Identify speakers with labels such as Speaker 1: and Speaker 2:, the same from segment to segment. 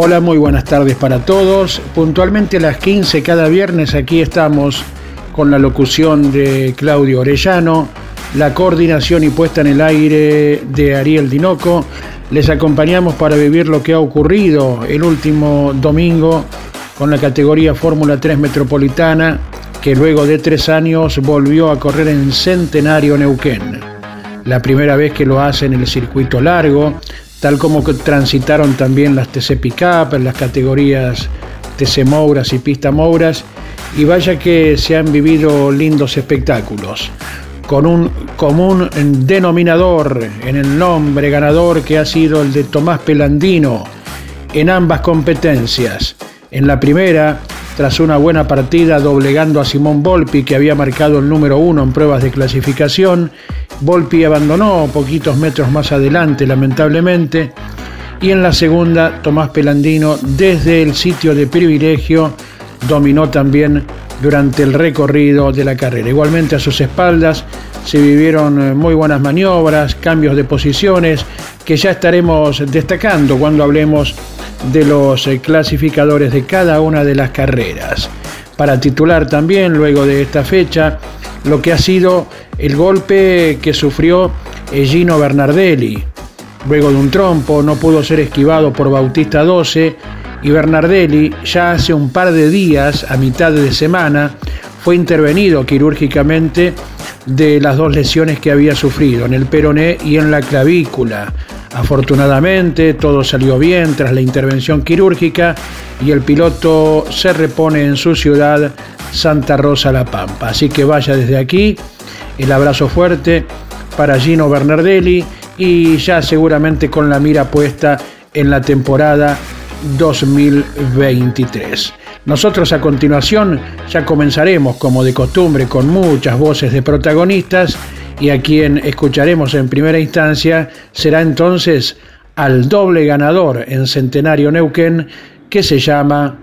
Speaker 1: Hola, muy buenas tardes para todos. Puntualmente a las 15 cada viernes aquí estamos con la locución de Claudio Orellano, la coordinación y puesta en el aire de Ariel Dinoco. Les acompañamos para vivir lo que ha ocurrido el último domingo con la categoría Fórmula 3 Metropolitana, que luego de tres años volvió a correr en Centenario Neuquén. La primera vez que lo hace en el circuito largo, tal como transitaron también las TC Pickup, las categorías TC Mouras y Pista Mouras, y vaya que se han vivido lindos espectáculos, con un común denominador en el nombre ganador que ha sido el de Tomás Pelandino en ambas competencias. En la primera, tras una buena partida doblegando a Simón Volpi, que había marcado el número uno en pruebas de clasificación, Volpi abandonó poquitos metros más adelante, lamentablemente, y en la segunda, Tomás Pelandino, desde el sitio de privilegio, dominó también durante el recorrido de la carrera. Igualmente a sus espaldas se vivieron eh, muy buenas maniobras, cambios de posiciones, que ya estaremos destacando cuando hablemos de los eh, clasificadores de cada una de las carreras. Para titular también, luego de esta fecha, lo que ha sido el golpe que sufrió Gino Bernardelli. Luego de un trompo, no pudo ser esquivado por Bautista 12 y Bernardelli ya hace un par de días, a mitad de semana, fue intervenido quirúrgicamente de las dos lesiones que había sufrido, en el peroné y en la clavícula. Afortunadamente todo salió bien tras la intervención quirúrgica y el piloto se repone en su ciudad Santa Rosa La Pampa. Así que vaya desde aquí el abrazo fuerte para Gino Bernardelli y ya seguramente con la mira puesta en la temporada 2023. Nosotros a continuación ya comenzaremos como de costumbre con muchas voces de protagonistas y a quien escucharemos en primera instancia será entonces al doble ganador en Centenario Neuquén que se llama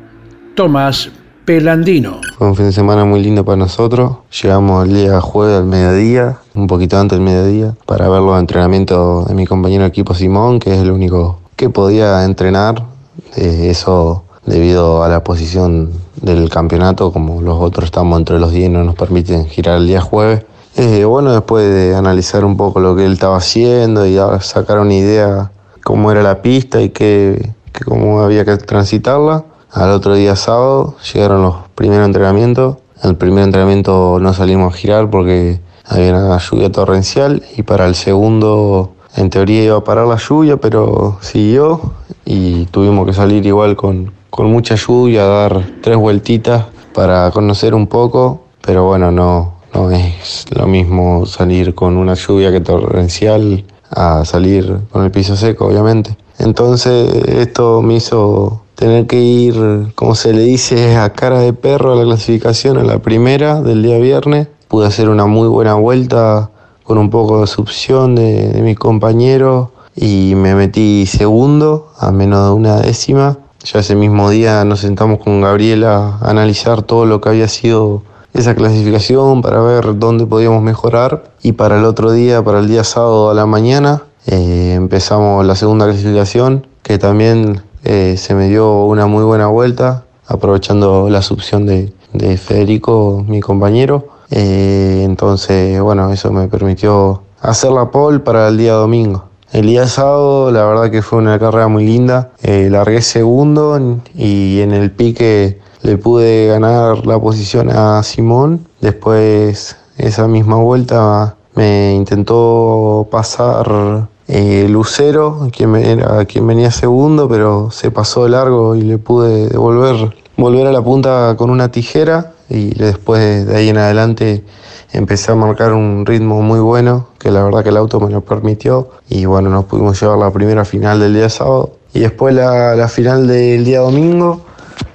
Speaker 1: Tomás Pelandino.
Speaker 2: Fue un fin de semana muy lindo para nosotros. Llegamos el día jueves al mediodía, un poquito antes del mediodía, para ver los entrenamientos de mi compañero de equipo Simón, que es el único que podía entrenar. Eh, eso debido a la posición del campeonato, como los otros estamos entre los 10 no nos permiten girar el día jueves. Eh, bueno, después de analizar un poco lo que él estaba haciendo y sacar una idea cómo era la pista y qué, cómo había que transitarla, al otro día sábado llegaron los primeros entrenamientos. El primer entrenamiento no salimos a girar porque había una lluvia torrencial y para el segundo en teoría iba a parar la lluvia, pero siguió y tuvimos que salir igual con, con mucha lluvia, dar tres vueltitas para conocer un poco, pero bueno, no, no es lo mismo salir con una lluvia que torrencial a salir con el piso seco, obviamente. Entonces esto me hizo tener que ir, como se le dice, a cara de perro a la clasificación, a la primera del día viernes. Pude hacer una muy buena vuelta con un poco de succión de, de mis compañeros y me metí segundo a menos de una décima. Ya ese mismo día nos sentamos con Gabriela a analizar todo lo que había sido esa clasificación para ver dónde podíamos mejorar y para el otro día, para el día sábado a la mañana, eh, empezamos la segunda clasificación que también eh, se me dio una muy buena vuelta aprovechando la succión de, Federico, mi compañero. Eh, entonces, bueno, eso me permitió hacer la pole para el día domingo. El día sábado, la verdad que fue una carrera muy linda. largué segundo y en el pique le pude ganar la posición a Simón. Después, esa misma vuelta, me intentó pasar eh, Lucero, quien, quien venía segundo, pero se pasó largo y le pude volver a la punta con una tijera y después de ahí en adelante empecé a marcar un ritmo muy bueno, que la verdad que el auto me lo permitió. Y bueno, nos pudimos llevar la primera final del día sábado. Y después la, la final del día domingo,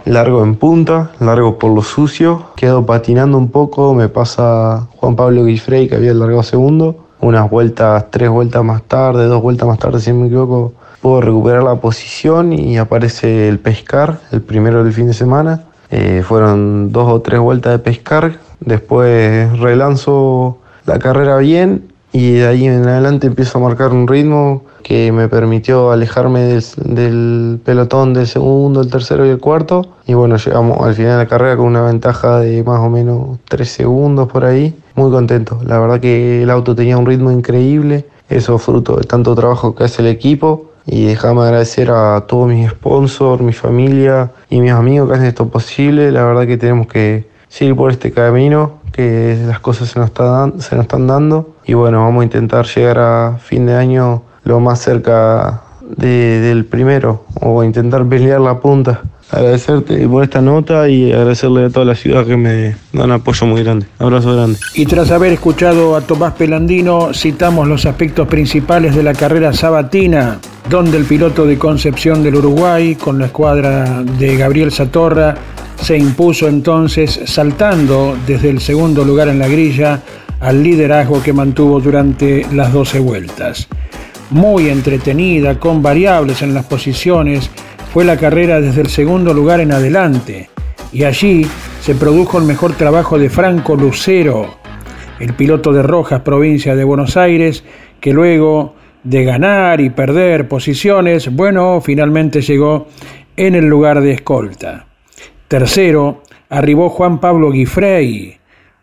Speaker 2: largo en punta, largo por lo sucio. Quedo patinando un poco, me pasa Juan Pablo Guifrey, que había largado segundo. Unas vueltas, tres vueltas más tarde, dos vueltas más tarde, si no me equivoco, puedo recuperar la posición y aparece el pescar, el primero del fin de semana. Eh, fueron dos o tres vueltas de pescar, después relanzo la carrera bien y de ahí en adelante empiezo a marcar un ritmo que me permitió alejarme del, pelotón del segundo, el tercero y el cuarto. Y bueno, llegamos al final de la carrera con una ventaja de más o menos tres segundos por ahí. Muy contento. La verdad que el auto tenía un ritmo increíble. Eso fruto de tanto trabajo que hace el equipo y déjame agradecer a todos mis sponsors, mi familia y mis amigos que hacen esto posible. La verdad que tenemos que seguir por este camino, que las cosas se nos, se nos están dando. Y bueno, vamos a intentar llegar a fin de año lo más cerca del primero o intentar pelear la punta agradecerte por esta nota y agradecerle a toda la ciudad que me dan apoyo muy grande. Abrazo grande.
Speaker 1: Y tras haber escuchado a Tomás Pelandino, citamos los aspectos principales de la carrera sabatina, donde el piloto de Concepción del Uruguay, con la escuadra de Gabriel Satorra, se impuso entonces saltando desde el segundo lugar en la grilla al liderazgo que mantuvo durante las 12 vueltas. Muy entretenida, con variables en las posiciones, fue la carrera desde el segundo lugar en adelante y allí se produjo el mejor trabajo de Franco Lucero, el piloto de Rojas, provincia de Buenos Aires, que luego de ganar y perder posiciones, bueno, finalmente llegó en el lugar de escolta. Tercero, arribó Juan Pablo Guifrey,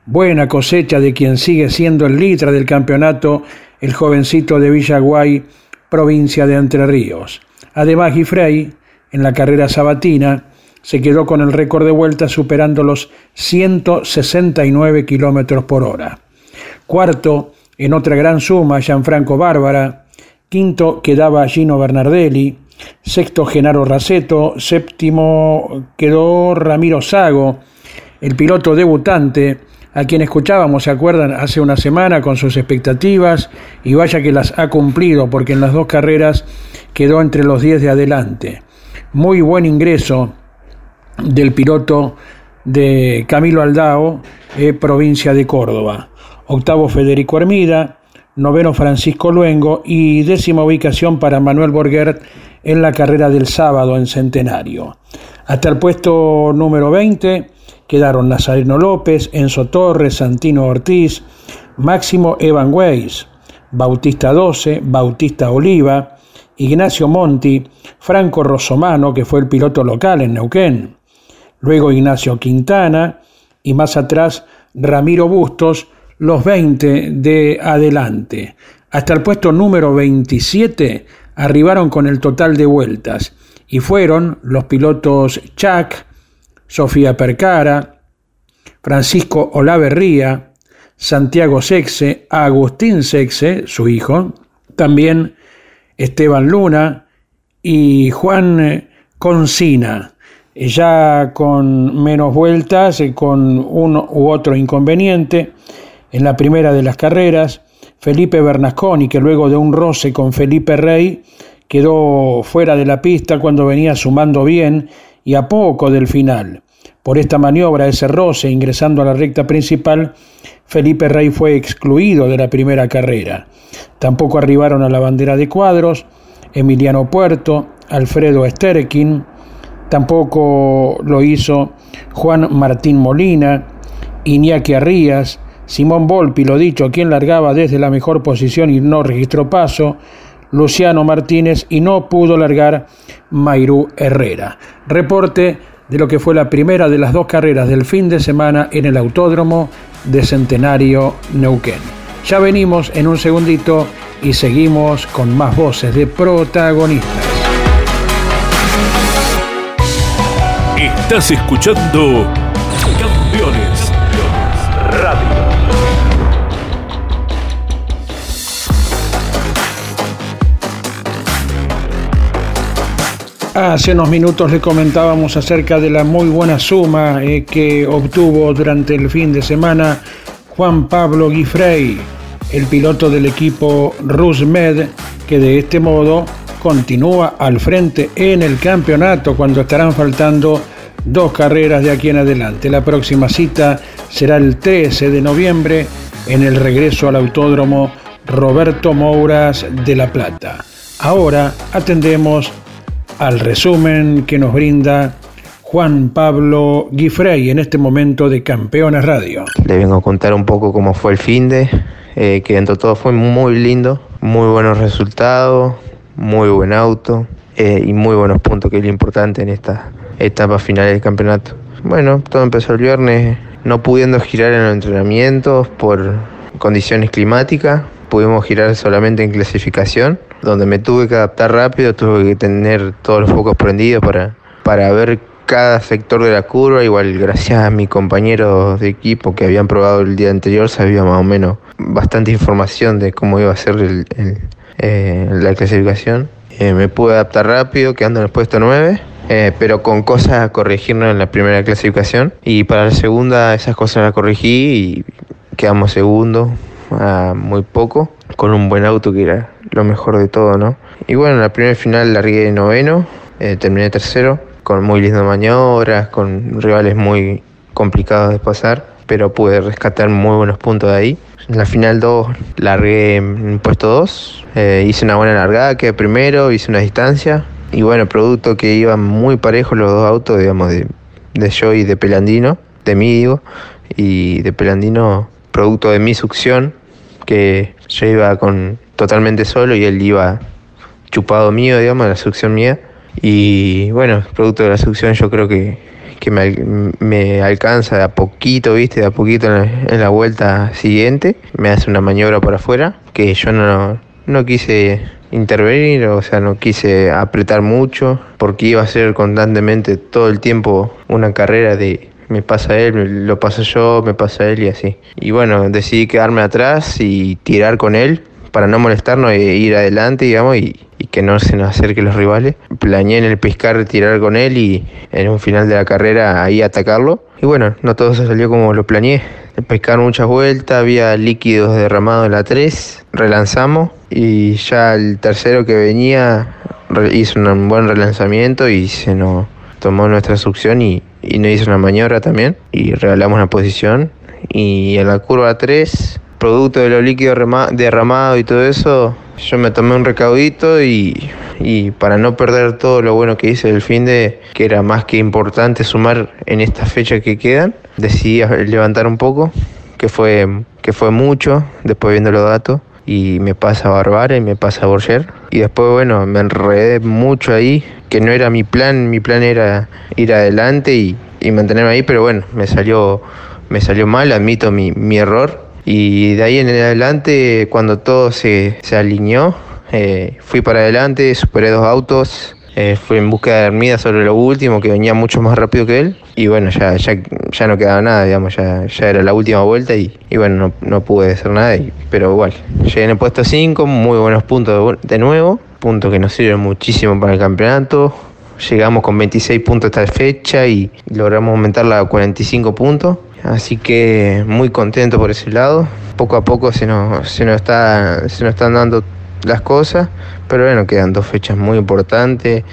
Speaker 1: buena cosecha de quien sigue siendo el líder del campeonato, el jovencito de Villaguay, provincia de Entre Ríos. Además, Guifrey en la carrera sabatina, se quedó con el récord de vuelta superando los 169 kilómetros por hora. Cuarto, en otra gran suma, Gianfranco Bárbara. Quinto quedaba Gino Bernardelli. Sexto, Genaro Raceto. Séptimo quedó Ramiro Sago, el piloto debutante, a quien escuchábamos, ¿se acuerdan?, hace una semana con sus expectativas y vaya que las ha cumplido porque en las dos carreras quedó entre los 10 de adelante muy buen ingreso del piloto de Camilo Aldao, eh, provincia de Córdoba. Octavo Federico Hermida, noveno Francisco Luengo y décima ubicación para Manuel Borguer en la carrera del sábado en Centenario. Hasta el puesto número 20 quedaron Nazareno López, Enzo Torres, Santino Ortiz, Máximo Evan Weiss, Bautista 12, Bautista Oliva, Ignacio Monti, Franco Rosomano, que fue el piloto local en Neuquén, luego Ignacio Quintana y más atrás Ramiro Bustos, los 20 de adelante. Hasta el puesto número 27 arribaron con el total de vueltas y fueron los pilotos Chuck, Sofía Percara, Francisco Olaverría, Santiago Sexe, Agustín Sexe, su hijo, también Esteban Luna y Juan eh, Concina, ya con menos vueltas, eh, con uno u otro inconveniente. En la primera de las carreras, Felipe Bernasconi, que luego de un roce con Felipe Rey, quedó fuera de la pista cuando venía sumando bien y a poco del final. Por esta maniobra, ese roce, ingresando a la recta principal, Felipe Rey fue excluido de la primera carrera. Tampoco arribaron a la bandera de cuadros Emiliano Puerto, Alfredo Sterkin, tampoco lo hizo Juan Martín Molina, Iñaki Arrías, Simón Volpi, lo dicho, quien largaba desde la mejor posición y no registró paso, Luciano Martínez y no pudo largar Mairú Herrera. Reporte de lo que fue la primera de las dos carreras del fin de semana en el Autódromo de Centenario Neuquén. Ya venimos en un segundito y seguimos con más voces de protagonistas.
Speaker 3: Estás escuchando
Speaker 1: Hace unos minutos le comentábamos acerca de la muy buena suma eh, que obtuvo durante el fin de semana Juan Pablo Guifrey, el piloto del equipo Rusmed, que de este modo continúa al frente en el campeonato cuando estarán faltando dos carreras de aquí en adelante. La próxima cita será el 13 de noviembre en el regreso al autódromo Roberto Mouras de La Plata. Ahora atendemos al resumen que nos brinda Juan Pablo Guifrey en este momento de Campeones Radio.
Speaker 4: Le vengo a contar un poco cómo fue el fin de, eh, que dentro de todo fue muy lindo, muy buenos resultados, muy buen auto eh, y muy buenos puntos, que es lo importante en esta etapa final del campeonato. Bueno, todo empezó el viernes, no pudiendo girar en los entrenamientos por condiciones climáticas, pudimos girar solamente en clasificación, donde me tuve que adaptar rápido, tuve que tener todos los focos prendidos para, para ver cada sector de la curva, igual gracias a mis compañeros de equipo que habían probado el día anterior, sabía más o menos bastante información de cómo iba a ser eh, la clasificación. Eh, me pude adaptar rápido, quedando en el puesto 9. Eh, pero con cosas a corregirnos en la primera clasificación. Y para la segunda esas cosas las corregí y quedamos segundo, a muy poco, con un buen auto que era lo mejor de todo, ¿no? Y bueno, en la primera final largué noveno, terminé tercero con muy lindas maniobras, con rivales muy complicados de pasar, pero pude rescatar muy buenos puntos de ahí. En la final 2 largué en puesto 2, eh, hice una buena largada, quedé primero, hice una distancia y bueno, producto que iban muy parejos los dos autos, digamos, de, de yo y de Pelandino, de mí digo, y de Pelandino, producto de mi succión, que yo iba con totalmente solo y él iba chupado mío, digamos, la succión mía. Y bueno, producto de la succión yo creo que, me, alcanza de a poquito, viste, de a poquito en la, vuelta siguiente. Me hace una maniobra por afuera que yo no, no quise intervenir, o sea, no quise apretar mucho porque iba a ser constantemente todo el tiempo una carrera de me pasa él, lo pasa yo, me pasa él y así. Y bueno, decidí quedarme atrás y tirar con él para no molestarnos e ir adelante, digamos, y, que no se nos acerquen los rivales. Planeé en el pescar tirar con él y en un final de la carrera ahí atacarlo. Y bueno, no todo se salió como lo planeé. Pescar muchas vueltas, había líquidos derramados en la 3, relanzamos y ya el tercero que venía hizo un buen relanzamiento y se nos tomó nuestra succión y, y nos hizo una maniobra también y regalamos la posición. Y en la curva 3 producto de los líquidos derramados y todo eso, yo me tomé un recaudito y, para no perder todo lo bueno que hice el fin de, que era más que importante sumar en esta fecha que quedan, decidí levantar un poco, que fue, que fue mucho, después viendo los datos, y me pasa Barbara y me pasa Borger. Y después, bueno, me enredé mucho ahí, que no era mi plan, mi plan era ir adelante y, mantenerme ahí, pero bueno, me salió, me salió mal, admito mi, mi error y de ahí en adelante, cuando todo se, se alineó, eh, fui para adelante, superé dos autos, eh, fui en busca de Hermida sobre lo último, que venía mucho más rápido que él. Y bueno, ya, ya, ya no quedaba nada, digamos, ya, ya era la última vuelta y, y bueno, no, no, pude hacer nada. pero igual, llegué en el puesto 5, muy buenos puntos de, nuevo, puntos que nos sirven muchísimo para el campeonato. Llegamos con 26 puntos esta fecha y logramos aumentarla a 45 puntos. Así que muy contento por ese lado. Poco a poco se nos, se nos, está, se nos están dando las cosas, pero bueno, quedan dos fechas muy importantes.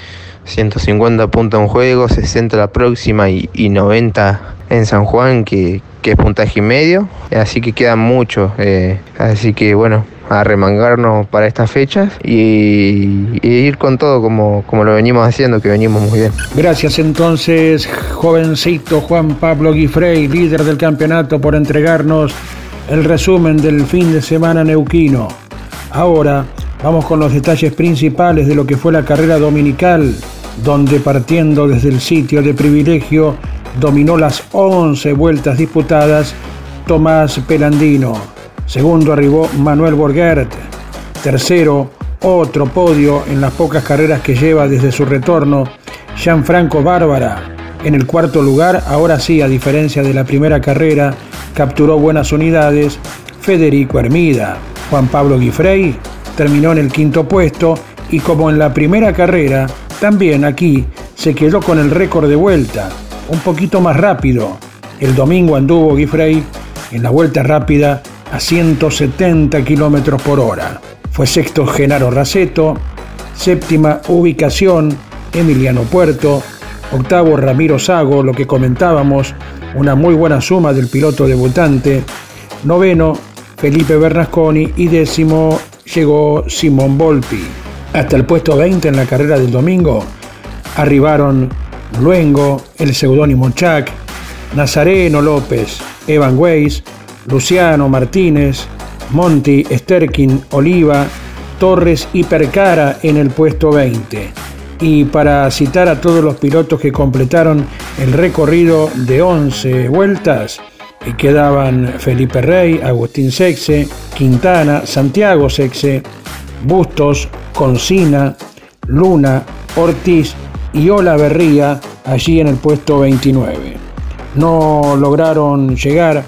Speaker 4: 150 puntos en juego, 60 la próxima y, 90 en San Juan, que, es puntaje y medio. Así que queda mucho. Eh, así que bueno, a remangarnos para estas fechas y, ir con todo como, como lo venimos haciendo, que venimos muy bien.
Speaker 1: Gracias entonces, jovencito Juan Pablo Guifrey, líder del campeonato, por entregarnos el resumen del fin de semana neuquino. Ahora vamos con los detalles principales de lo que fue la carrera dominical, donde partiendo desde el sitio de privilegio dominó las 11 vueltas disputadas Tomás Pelandino. Segundo arribó Manuel Borgert. Tercero, otro podio en las pocas carreras que lleva desde su retorno, Gianfranco Bárbara. En el cuarto lugar, ahora sí, a diferencia de la primera carrera, capturó buenas unidades Federico Hermida. Juan Pablo Guifrey terminó en el quinto puesto y como en la primera carrera, también aquí se quedó con el récord de vuelta, un poquito más rápido. El domingo anduvo Guifrey en la vuelta rápida a 170 kilómetros por hora. Fue sexto Genaro Raceto, séptima ubicación Emiliano Puerto, octavo Ramiro Sago, lo que comentábamos, una muy buena suma del piloto debutante, noveno Felipe Bernasconi y décimo llegó Simón Volpi. Hasta el puesto 20 en la carrera del domingo arribaron Luengo, el seudónimo Chac, Nazareno López, Evan Weiss, Luciano Martínez, Monty, Sterkin, Oliva, Torres y Percara en el puesto 20. Y para citar a todos los pilotos que completaron el recorrido de 11 vueltas, quedaban Felipe Rey, Agustín Sexe, Quintana, Santiago Sexe, Bustos, Concina, Luna, Ortiz y Ola Berría allí en el puesto 29. No lograron llegar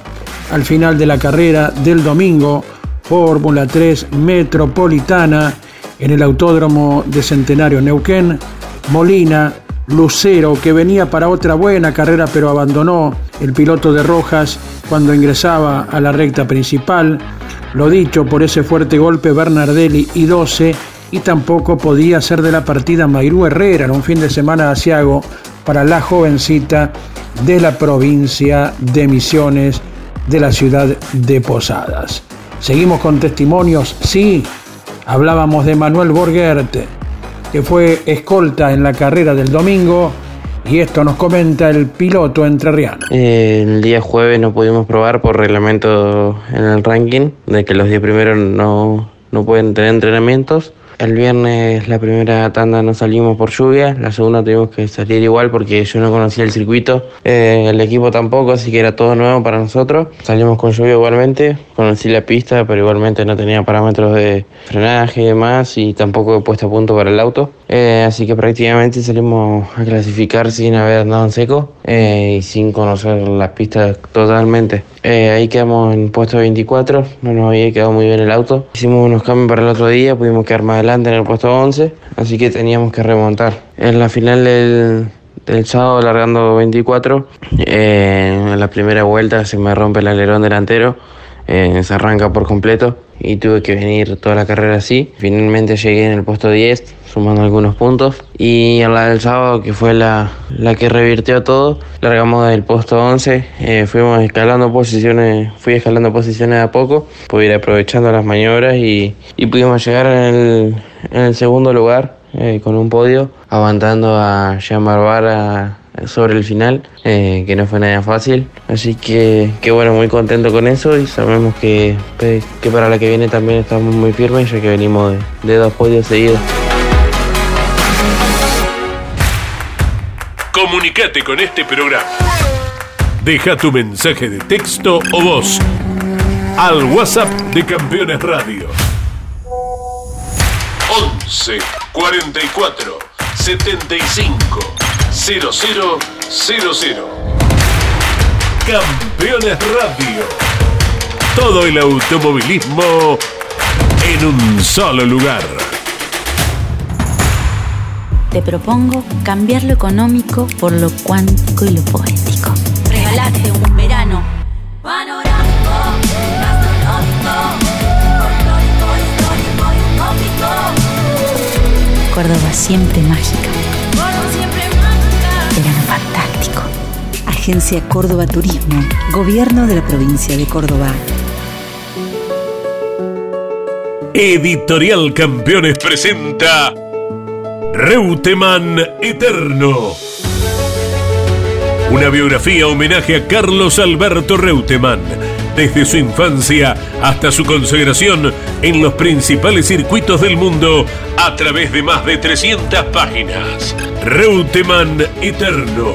Speaker 1: al final de la carrera del domingo Fórmula 3 Metropolitana en el Autódromo de Centenario Neuquén, Molina, Lucero, que venía para otra buena carrera pero abandonó el piloto de Rojas cuando ingresaba a la recta principal, lo dicho por ese fuerte golpe Bernardelli y 12, y tampoco podía ser de la partida Mairú Herrera en un fin de semana asiago para la jovencita de la provincia de Misiones de la ciudad de Posadas. Seguimos con testimonios, sí, hablábamos de Manuel Borgert, que fue escolta en la carrera del domingo, y esto nos comenta el piloto entrerriano.
Speaker 5: el día jueves no pudimos probar por reglamento en el ranking, de que los días primeros no, no pueden tener entrenamientos. El viernes la primera tanda no salimos por lluvia, la segunda tuvimos que salir igual porque yo no conocía el circuito, eh, el equipo tampoco, así que era todo nuevo para nosotros. Salimos con lluvia igualmente, conocí la pista, pero igualmente no tenía parámetros de frenaje y demás y tampoco he puesto a punto para el auto. Eh, así que prácticamente salimos a clasificar sin haber andado en seco eh, y sin conocer las pistas totalmente. ahí quedamos en puesto 24, no nos había quedado muy bien el auto. Hicimos unos cambios para el otro día, pudimos quedar más adelante en el puesto 11, así que teníamos que remontar. En la final del, sábado, largando 24, eh, en la primera vuelta se me rompe el alerón delantero, eh, se arranca por completo y tuve que venir toda la carrera así. Finalmente llegué en el puesto 10, sumando algunos puntos. Y en la del sábado, que fue la, la que revirtió todo, largamos del puesto 11, eh, fuimos escalando posiciones, fui escalando posiciones a poco, pude ir aprovechando las maniobras y, y pudimos llegar en el, en el segundo lugar eh, con un podio, aguantando a Jean Barbara sobre el final, eh, que no fue nada fácil. Así que, que, bueno, muy contento con eso y sabemos que, que para la que viene también estamos muy firmes ya que venimos de, de dos podios seguidos.
Speaker 3: Comunicate con este programa. Deja tu mensaje de texto o voz al WhatsApp de Campeones Radio. 11 44 75 0000. Campeones Radio. Todo el automovilismo en un solo lugar.
Speaker 6: Te propongo cambiar lo económico por lo cuántico y lo poético.
Speaker 7: Regalate un verano panorámico, gastronómico.
Speaker 6: Córdoba siempre mágica.
Speaker 8: Agencia Córdoba Turismo, Gobierno de la provincia de Córdoba.
Speaker 3: Editorial Campeones presenta Reutemann Eterno. Una biografía homenaje a Carlos Alberto Reutemann, desde su infancia hasta su consagración en los principales circuitos del mundo a través de más de 300 páginas. Reutemann Eterno,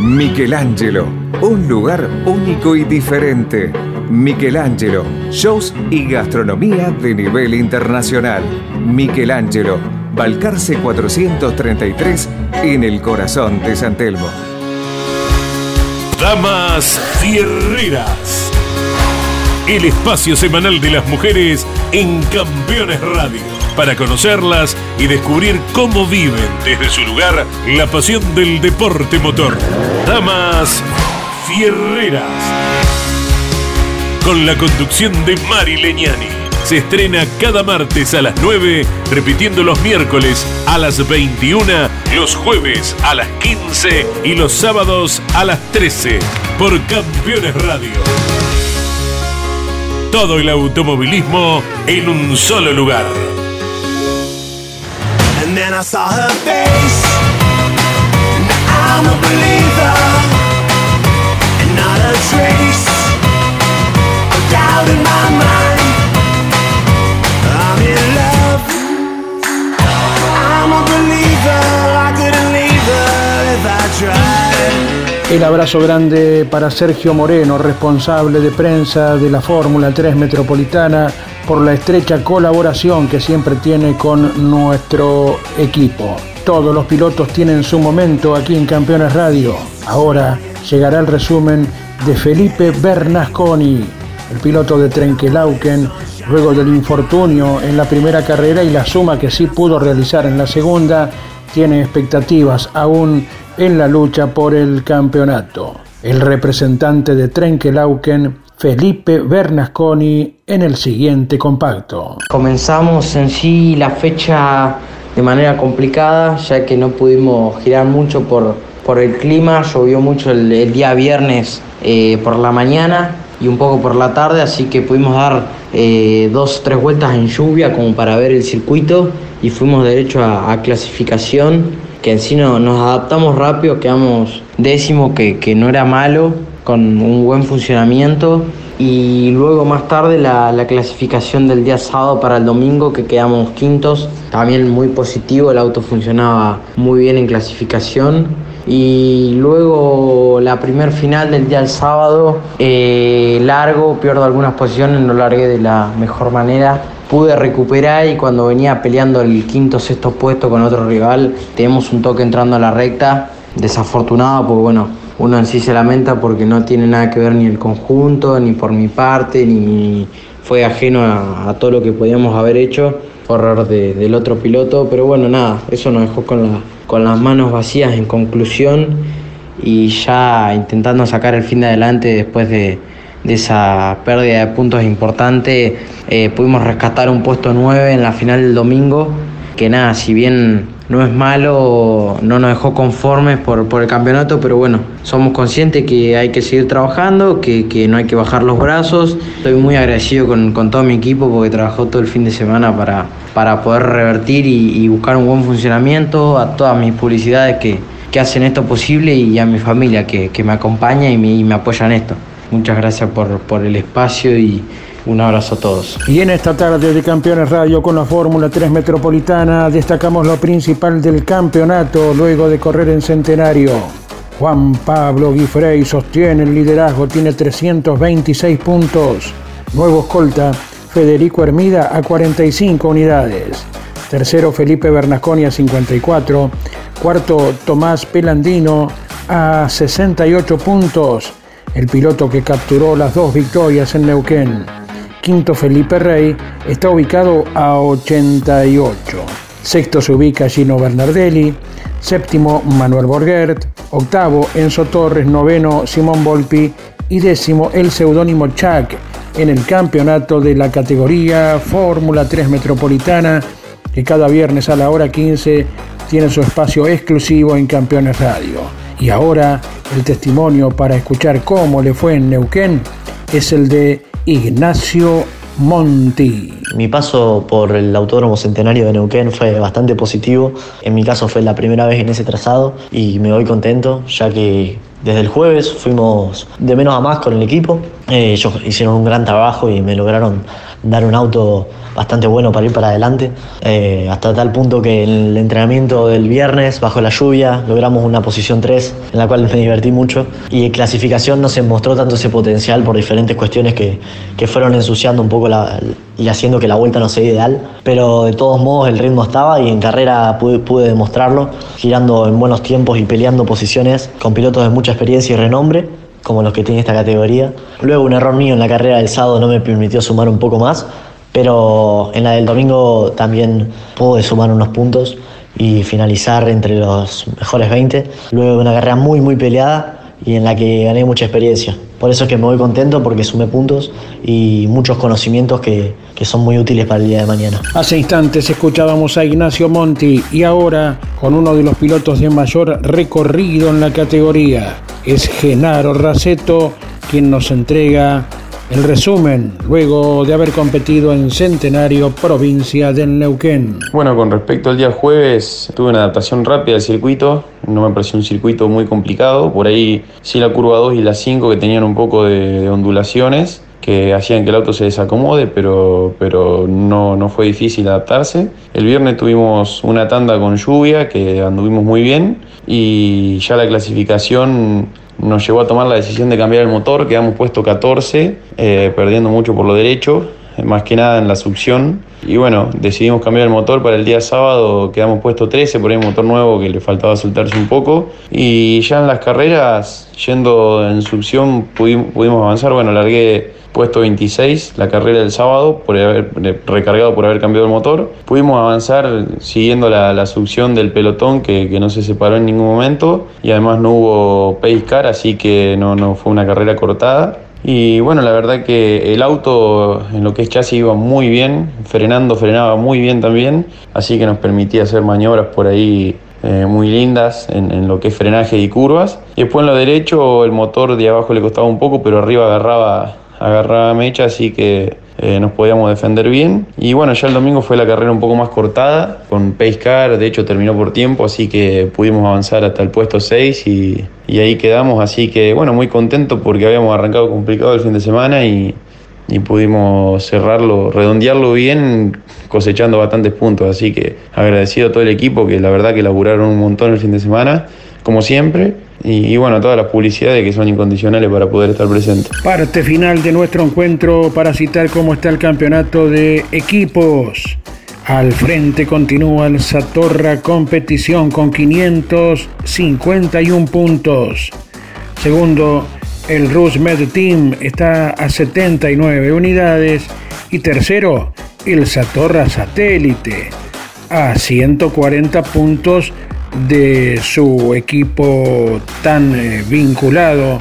Speaker 9: Michelangelo, un lugar único y diferente. Michelangelo, shows y gastronomía de nivel internacional. Michelangelo, Balcarce 433 en el corazón de San Telmo.
Speaker 3: Damas Fierreras. El espacio semanal de las mujeres en Campeones Radio. Para conocerlas y descubrir cómo viven desde su lugar la pasión del deporte motor. Damas Fierreras. Con la conducción de Mari Leñani. Se estrena cada martes a las 9, repitiendo los miércoles a las 21, los jueves a las 15 y los sábados a las 13 por Campeones Radio. Todo el automovilismo en un solo lugar.
Speaker 10: Then I saw her face. And I'm a believer. And not a trace of doubt in my mind. I'm in love. I'm a believer.
Speaker 1: El abrazo grande para Sergio Moreno, responsable de prensa de la Fórmula 3 Metropolitana, por la estrecha colaboración que siempre tiene con nuestro equipo. Todos los pilotos tienen su momento aquí en Campeones Radio. Ahora llegará el resumen de Felipe Bernasconi, el piloto de Trenkelauken, luego del infortunio en la primera carrera y la suma que sí pudo realizar en la segunda, tiene expectativas aún en la lucha por el campeonato. El representante de Trenkelauken, Felipe Bernasconi, en el siguiente compacto.
Speaker 11: Comenzamos en sí la fecha de manera complicada, ya que no pudimos girar mucho por, por el clima, llovió mucho el, día viernes eh, por la mañana y un poco por la tarde, así que pudimos dar eh, dos o tres vueltas en lluvia como para ver el circuito y fuimos derecho a, a clasificación, que en sí no, nos adaptamos rápido, quedamos décimo, que, que no era malo, con un buen funcionamiento. Y luego más tarde la, la, clasificación del día sábado para el domingo que quedamos quintos, también muy positivo, el auto funcionaba muy bien en clasificación. Y luego la primer final del día del sábado, eh, largo, pierdo algunas posiciones, no largué de la mejor manera. Pude recuperar y cuando venía peleando el quinto sexto puesto con otro rival, tenemos un toque entrando a la recta, desafortunado porque bueno, uno en sí se lamenta porque no tiene nada que ver ni el conjunto, ni por mi parte, ni fue ajeno a, todo lo que podíamos haber hecho por error de, del otro piloto, pero bueno, nada, eso nos dejó con, con las manos vacías en conclusión y ya intentando sacar el fin de adelante después de, de esa pérdida de puntos importante, eh, pudimos rescatar un puesto 9 en la final del domingo, que nada, si bien no es malo, no nos dejó conformes por, por el campeonato, pero bueno, somos conscientes que hay que seguir trabajando, que, que no hay que bajar los brazos. Estoy muy agradecido con, con, todo mi equipo porque trabajó todo el fin de semana para, para poder revertir y, buscar un buen funcionamiento, a todas mis publicidades que, que hacen esto posible y a mi familia que, que me acompaña y me, y me apoya en esto. Muchas gracias por, por el espacio y, un abrazo a todos.
Speaker 1: Y en esta tarde de Campeones Radio con la Fórmula 3 Metropolitana destacamos lo principal del campeonato luego de correr en Centenario. Juan Pablo Guifrey sostiene el liderazgo, tiene 326 puntos. Nuevo escolta, Federico Hermida a 45 unidades. Tercero, Felipe Bernasconi a 54. Cuarto, Tomás Pelandino a 68 puntos. El piloto que capturó las dos victorias en Neuquén quinto Felipe Rey, está ubicado a 88. Sexto se ubica Gino Bernardelli, séptimo Manuel Borgert, octavo Enzo Torres, noveno Simón Volpi y décimo el seudónimo Chuck en el campeonato de la categoría Fórmula 3 Metropolitana que cada viernes a la hora 15 tiene su espacio exclusivo en Campeones Radio. Y ahora el testimonio para escuchar cómo le fue en Neuquén es el de Ignacio Monti.
Speaker 12: Mi paso por el Autódromo Centenario de Neuquén fue bastante positivo. En mi caso fue la primera vez en ese trazado y me voy contento ya que desde el jueves fuimos de menos a más con el equipo. Eh, ellos hicieron un gran trabajo y me lograron dar un auto bastante bueno para ir para adelante, eh, hasta tal punto que en el entrenamiento del viernes, bajo la lluvia, logramos una posición 3, en la cual me divertí mucho, y en clasificación no se mostró tanto ese potencial por diferentes cuestiones que, que fueron ensuciando un poco y haciendo que la vuelta no sea ideal, pero de todos modos el ritmo estaba y en carrera pude, pude demostrarlo, girando en buenos tiempos y peleando posiciones con pilotos de mucha experiencia y renombre como los que tiene esta categoría. Luego un error mío en la carrera del sábado no me permitió sumar un poco más, pero en la del domingo también pude sumar unos puntos y finalizar entre los mejores 20. Luego una carrera muy muy peleada y en la que gané mucha experiencia. Por eso es que me voy contento porque sumé puntos y muchos conocimientos que, que, son muy útiles para el día de mañana.
Speaker 1: Hace instantes escuchábamos a Ignacio Monti y ahora con uno de los pilotos de mayor recorrido en la categoría. Es Genaro Raceto quien nos entrega el resumen, luego de haber competido en Centenario, provincia del Neuquén.
Speaker 13: Bueno, con respecto al día jueves, tuve una adaptación rápida al circuito. No me pareció un circuito muy complicado. Por ahí sí la curva 2 y la 5 que tenían un poco de, de ondulaciones que hacían que el auto se desacomode, pero, pero no, no fue difícil adaptarse. El viernes tuvimos una tanda con lluvia que anduvimos muy bien y ya la clasificación nos llevó a tomar la decisión de cambiar el motor, quedamos puesto 14, eh, perdiendo mucho por lo derecho, más que nada en la succión. Y bueno, decidimos cambiar el motor para el día sábado, quedamos puesto 13, por ahí un motor nuevo que le faltaba soltarse un poco. Y ya en las carreras, yendo en succión, pudimos, pudimos avanzar. Bueno, largué puesto 26 la carrera del sábado, por haber, recargado por haber cambiado el motor. Pudimos avanzar siguiendo la, la succión del pelotón que, que, no se separó en ningún momento y además no hubo pace car, así que no, no fue una carrera cortada. Y bueno, la verdad que el auto en lo que es chasis iba muy bien, frenando, frenaba muy bien también, así que nos permitía hacer maniobras por ahí eh, muy lindas en, en, lo que es frenaje y curvas. Y después en lo derecho el motor de abajo le costaba un poco, pero arriba agarraba, agarraba mecha, así que eh, nos podíamos defender bien. Y bueno, ya el domingo fue la carrera un poco más cortada, con pace car, de hecho terminó por tiempo, así que pudimos avanzar hasta el puesto 6 y, y ahí quedamos. Así que bueno, muy contento porque habíamos arrancado complicado el fin de semana y, y pudimos cerrarlo, redondearlo bien, cosechando bastantes puntos. Así que agradecido a todo el equipo que la verdad que laburaron un montón el fin de semana, como siempre. Y, bueno, todas las publicidades que son incondicionales para poder estar presente.
Speaker 1: Parte final de nuestro encuentro para citar cómo está el campeonato de equipos. Al frente continúa el Satorra Competición con 551 puntos. Segundo, el Rusmed Team está a 79 unidades. Y tercero, el Satorra Satélite a 140 puntos de su equipo tan eh, vinculado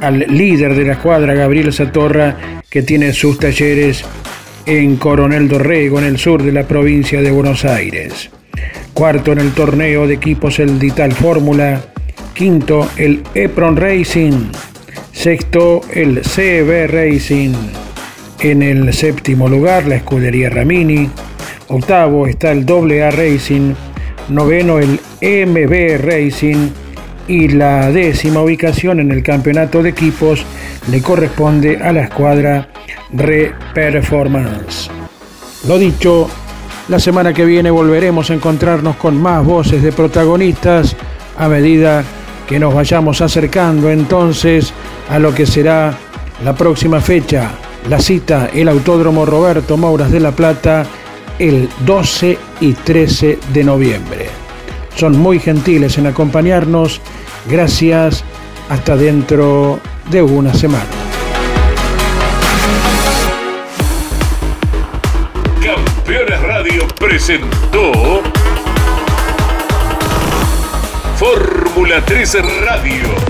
Speaker 1: al líder de la escuadra, Gabriel Satorra, que tiene sus talleres en Coronel Dorrego, en el sur de la provincia de Buenos Aires. Cuarto en el torneo de equipos el Dital Fórmula. Quinto el Epron Racing. Sexto el CB Racing. En el séptimo lugar la escudería Ramini. Octavo está el AA Racing noveno el MB Racing y la décima ubicación en el campeonato de equipos le corresponde a la escuadra Re Performance. Lo dicho, la semana que viene volveremos a encontrarnos con más voces de protagonistas a medida que nos vayamos acercando entonces a lo que será la próxima fecha, la cita, el Autódromo Roberto Mouras de la Plata, el 12 y 13 de noviembre. Son muy gentiles en acompañarnos. Gracias. Hasta dentro de una semana.
Speaker 3: Campeones Radio presentó Fórmula 13 Radio.